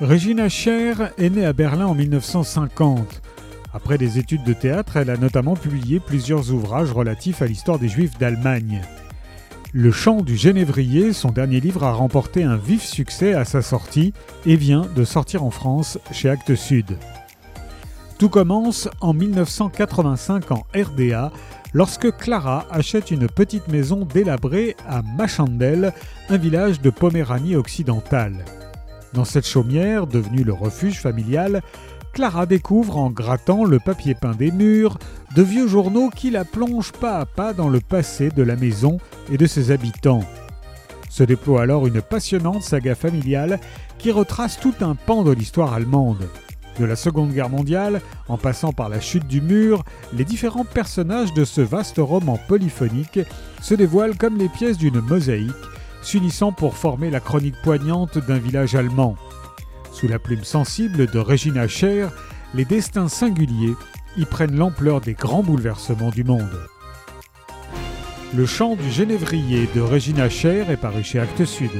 Regina Scher est née à Berlin en 1950. Après des études de théâtre, elle a notamment publié plusieurs ouvrages relatifs à l'histoire des Juifs d'Allemagne. Le chant du Génévrier, son dernier livre, a remporté un vif succès à sa sortie et vient de sortir en France chez Actes Sud. Tout commence en 1985 en RDA lorsque Clara achète une petite maison délabrée à Machandel, un village de Poméranie occidentale. Dans cette chaumière, devenue le refuge familial, Clara découvre en grattant le papier peint des murs de vieux journaux qui la plongent pas à pas dans le passé de la maison et de ses habitants. Se déploie alors une passionnante saga familiale qui retrace tout un pan de l'histoire allemande. De la Seconde Guerre mondiale, en passant par la chute du mur, les différents personnages de ce vaste roman polyphonique se dévoilent comme les pièces d'une mosaïque, s'unissant pour former la chronique poignante d'un village allemand. Sous la plume sensible de Regina Scher, les destins singuliers y prennent l'ampleur des grands bouleversements du monde. Le chant du Génévrier de Regina Scher est paru chez Actes Sud.